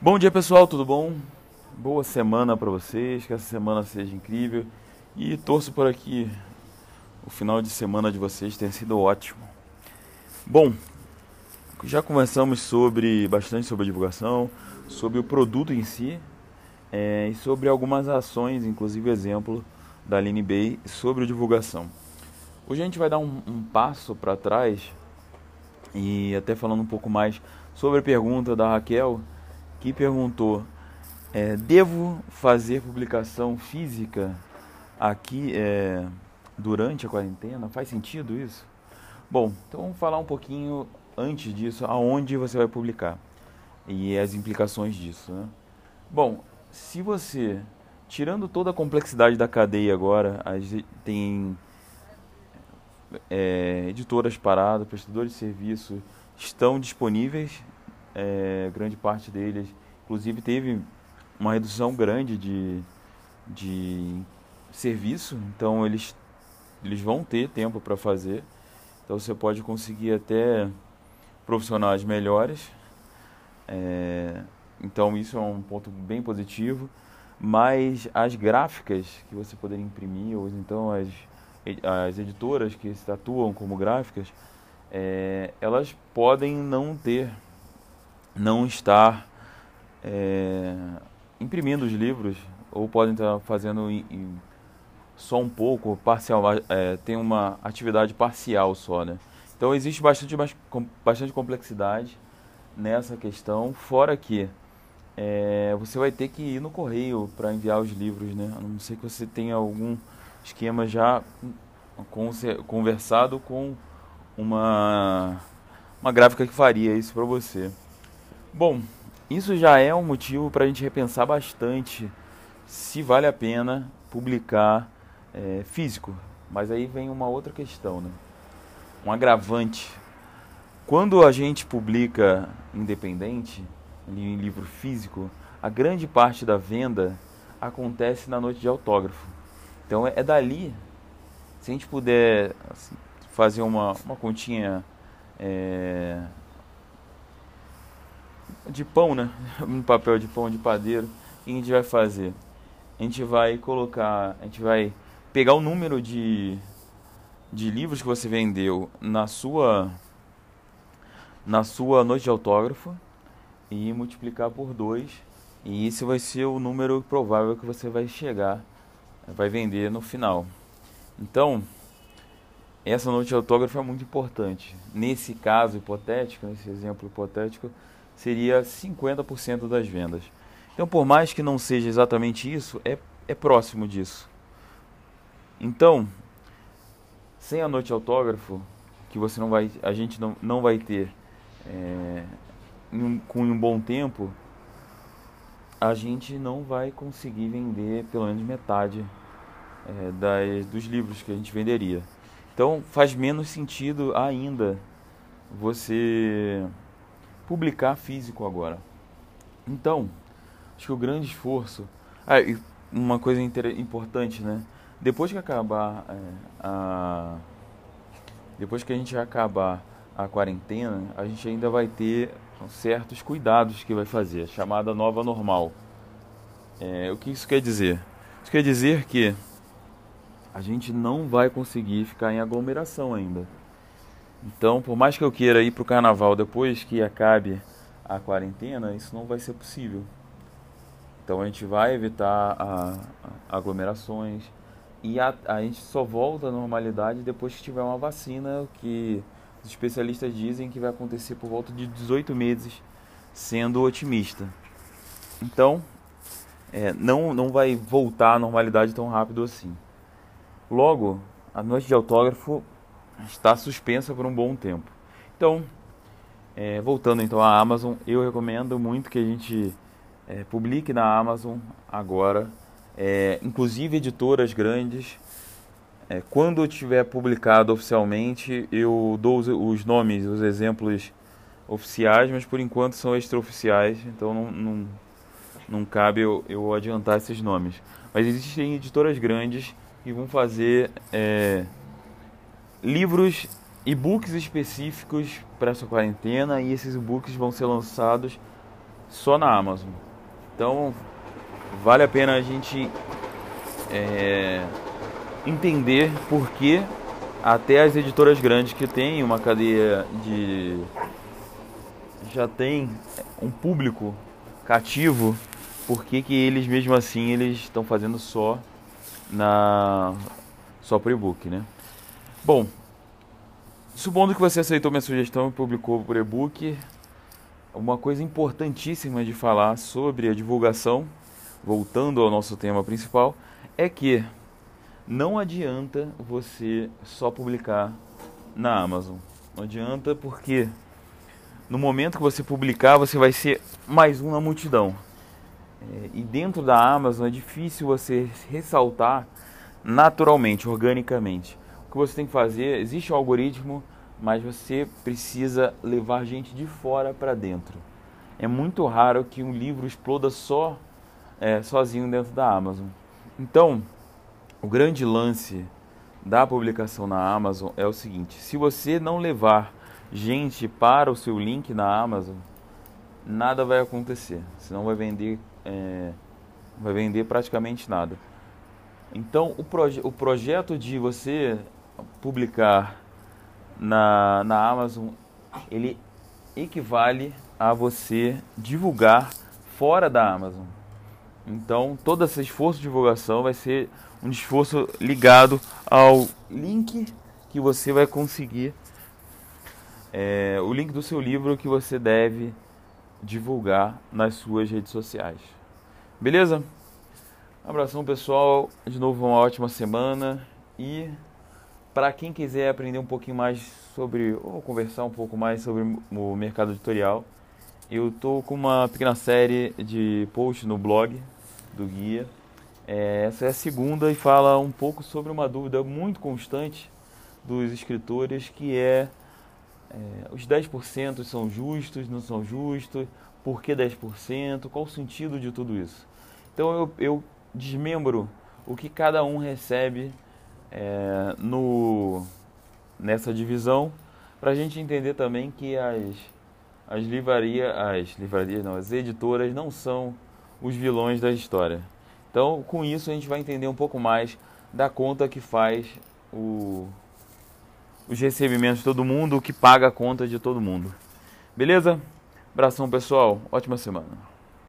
Bom dia pessoal, tudo bom? Boa semana para vocês, que essa semana seja incrível e torço por aqui o final de semana de vocês tenha sido ótimo. Bom, já conversamos sobre bastante sobre a divulgação, sobre o produto em si é, e sobre algumas ações, inclusive exemplo da Aline Bay sobre divulgação. Hoje a gente vai dar um, um passo para trás e até falando um pouco mais sobre a pergunta da Raquel, que perguntou: é, devo fazer publicação física aqui é, durante a quarentena? Faz sentido isso? Bom, então vamos falar um pouquinho antes disso, aonde você vai publicar e as implicações disso. Né? Bom, se você, tirando toda a complexidade da cadeia agora, tem é, editoras paradas, prestadores de serviço estão disponíveis, é, grande parte deles, inclusive teve uma redução grande de, de serviço, então eles, eles vão ter tempo para fazer, então você pode conseguir até profissionais melhores, é, então isso é um ponto bem positivo, mas as gráficas que você poderia imprimir, ou então as as editoras que se atuam como gráficas, é, elas podem não ter, não estar é, imprimindo os livros, ou podem estar fazendo em, em, só um pouco, parcial, é, tem uma atividade parcial só, né? Então existe bastante, bastante complexidade nessa questão, fora que é, você vai ter que ir no correio para enviar os livros, né? A não ser que você tenha algum esquema já conversado com uma, uma gráfica que faria isso para você. Bom, isso já é um motivo para a gente repensar bastante se vale a pena publicar é, físico. Mas aí vem uma outra questão, né? um agravante. Quando a gente publica independente, em livro físico, a grande parte da venda acontece na noite de autógrafo. Então é, é dali, se a gente puder assim, fazer uma, uma continha é, de pão, né? Um papel de pão de padeiro, o que a gente vai fazer? A gente vai colocar, a gente vai pegar o número de, de livros que você vendeu na sua na sua noite de autógrafo e multiplicar por dois e isso vai ser o número provável que você vai chegar vai vender no final. Então, essa noite de autógrafo é muito importante. Nesse caso hipotético, nesse exemplo hipotético, seria 50% das vendas. Então, por mais que não seja exatamente isso, é, é próximo disso. Então, sem a noite autógrafo, que você não vai, a gente não, não vai ter é, um, com um bom tempo, a gente não vai conseguir vender pelo menos metade é, das, dos livros que a gente venderia. Então faz menos sentido ainda você publicar físico agora. Então, acho que o grande esforço. Ah, uma coisa importante, né? Depois que acabar é, a. Depois que a gente acabar a quarentena, a gente ainda vai ter certos cuidados que vai fazer, chamada nova normal. É, o que isso quer dizer? Isso quer dizer que a gente não vai conseguir ficar em aglomeração ainda. Então, por mais que eu queira ir para o carnaval depois que acabe a quarentena, isso não vai ser possível. Então a gente vai evitar a, a aglomerações e a, a gente só volta à normalidade depois que tiver uma vacina, que os especialistas dizem que vai acontecer por volta de 18 meses, sendo otimista. Então, é, não, não vai voltar à normalidade tão rápido assim. Logo, a noite de autógrafo está suspensa por um bom tempo. Então, é, voltando então à Amazon, eu recomendo muito que a gente é, publique na Amazon agora, é, inclusive editoras grandes. É, quando tiver publicado oficialmente, eu dou os, os, nomes, os exemplos oficiais, mas por enquanto são extraoficiais, então não, não, não cabe eu, eu adiantar esses nomes. Mas existem editoras grandes e vão fazer é, livros, e-books específicos para essa quarentena e esses e-books vão ser lançados só na Amazon. Então vale a pena a gente é, entender por que até as editoras grandes que têm uma cadeia de já tem um público cativo, por que, que eles mesmo assim eles estão fazendo só na só por e-book, né? Bom, supondo que você aceitou minha sugestão e publicou por e-book, uma coisa importantíssima de falar sobre a divulgação, voltando ao nosso tema principal, é que não adianta você só publicar na Amazon. Não adianta porque no momento que você publicar, você vai ser mais um na multidão. É, e dentro da Amazon é difícil você ressaltar naturalmente, organicamente. Que você tem que fazer, existe um algoritmo, mas você precisa levar gente de fora para dentro. É muito raro que um livro exploda só é, sozinho dentro da Amazon. Então, o grande lance da publicação na Amazon é o seguinte: se você não levar gente para o seu link na Amazon, nada vai acontecer. Você não vai vender, é, vai vender praticamente nada. Então, o, proje o projeto de você publicar na, na Amazon, ele equivale a você divulgar fora da Amazon. Então, todo esse esforço de divulgação vai ser um esforço ligado ao link que você vai conseguir, é, o link do seu livro que você deve divulgar nas suas redes sociais. Beleza? Abração pessoal, de novo uma ótima semana e para quem quiser aprender um pouquinho mais sobre ou conversar um pouco mais sobre o mercado editorial, eu tô com uma pequena série de posts no blog do guia é, essa é a segunda e fala um pouco sobre uma dúvida muito constante dos escritores, que é, é os 10% são justos, não são justos, por que 10%, qual o sentido de tudo isso. Então eu, eu desmembro o que cada um recebe é, no, nessa divisão, para a gente entender também que as, as livrarias, as livrarias não, as editoras não são os vilões da história. Então, com isso, a gente vai entender um pouco mais da conta que faz o, os recebimentos de todo mundo, o que paga a conta de todo mundo. Beleza? Abração, pessoal. Ótima semana.